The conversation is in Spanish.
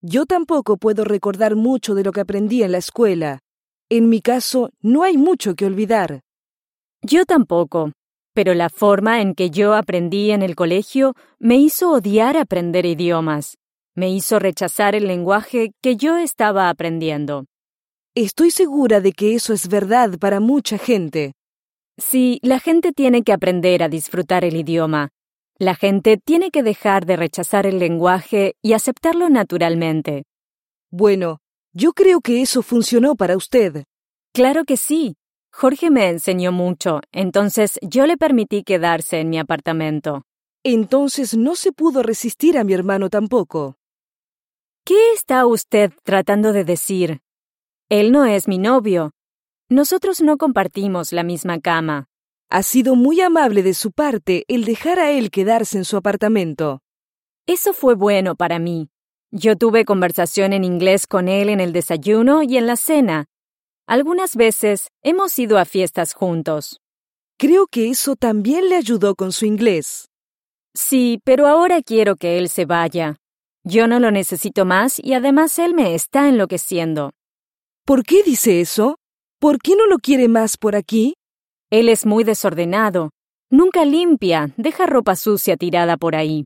Yo tampoco puedo recordar mucho de lo que aprendí en la escuela. En mi caso, no hay mucho que olvidar. Yo tampoco, pero la forma en que yo aprendí en el colegio me hizo odiar aprender idiomas. Me hizo rechazar el lenguaje que yo estaba aprendiendo. Estoy segura de que eso es verdad para mucha gente. Sí, la gente tiene que aprender a disfrutar el idioma. La gente tiene que dejar de rechazar el lenguaje y aceptarlo naturalmente. Bueno, yo creo que eso funcionó para usted. Claro que sí. Jorge me enseñó mucho, entonces yo le permití quedarse en mi apartamento. Entonces no se pudo resistir a mi hermano tampoco. ¿Qué está usted tratando de decir? Él no es mi novio. Nosotros no compartimos la misma cama. Ha sido muy amable de su parte el dejar a él quedarse en su apartamento. Eso fue bueno para mí. Yo tuve conversación en inglés con él en el desayuno y en la cena. Algunas veces hemos ido a fiestas juntos. Creo que eso también le ayudó con su inglés. Sí, pero ahora quiero que él se vaya. Yo no lo necesito más y además él me está enloqueciendo. ¿Por qué dice eso? ¿Por qué no lo quiere más por aquí? Él es muy desordenado. Nunca limpia, deja ropa sucia tirada por ahí.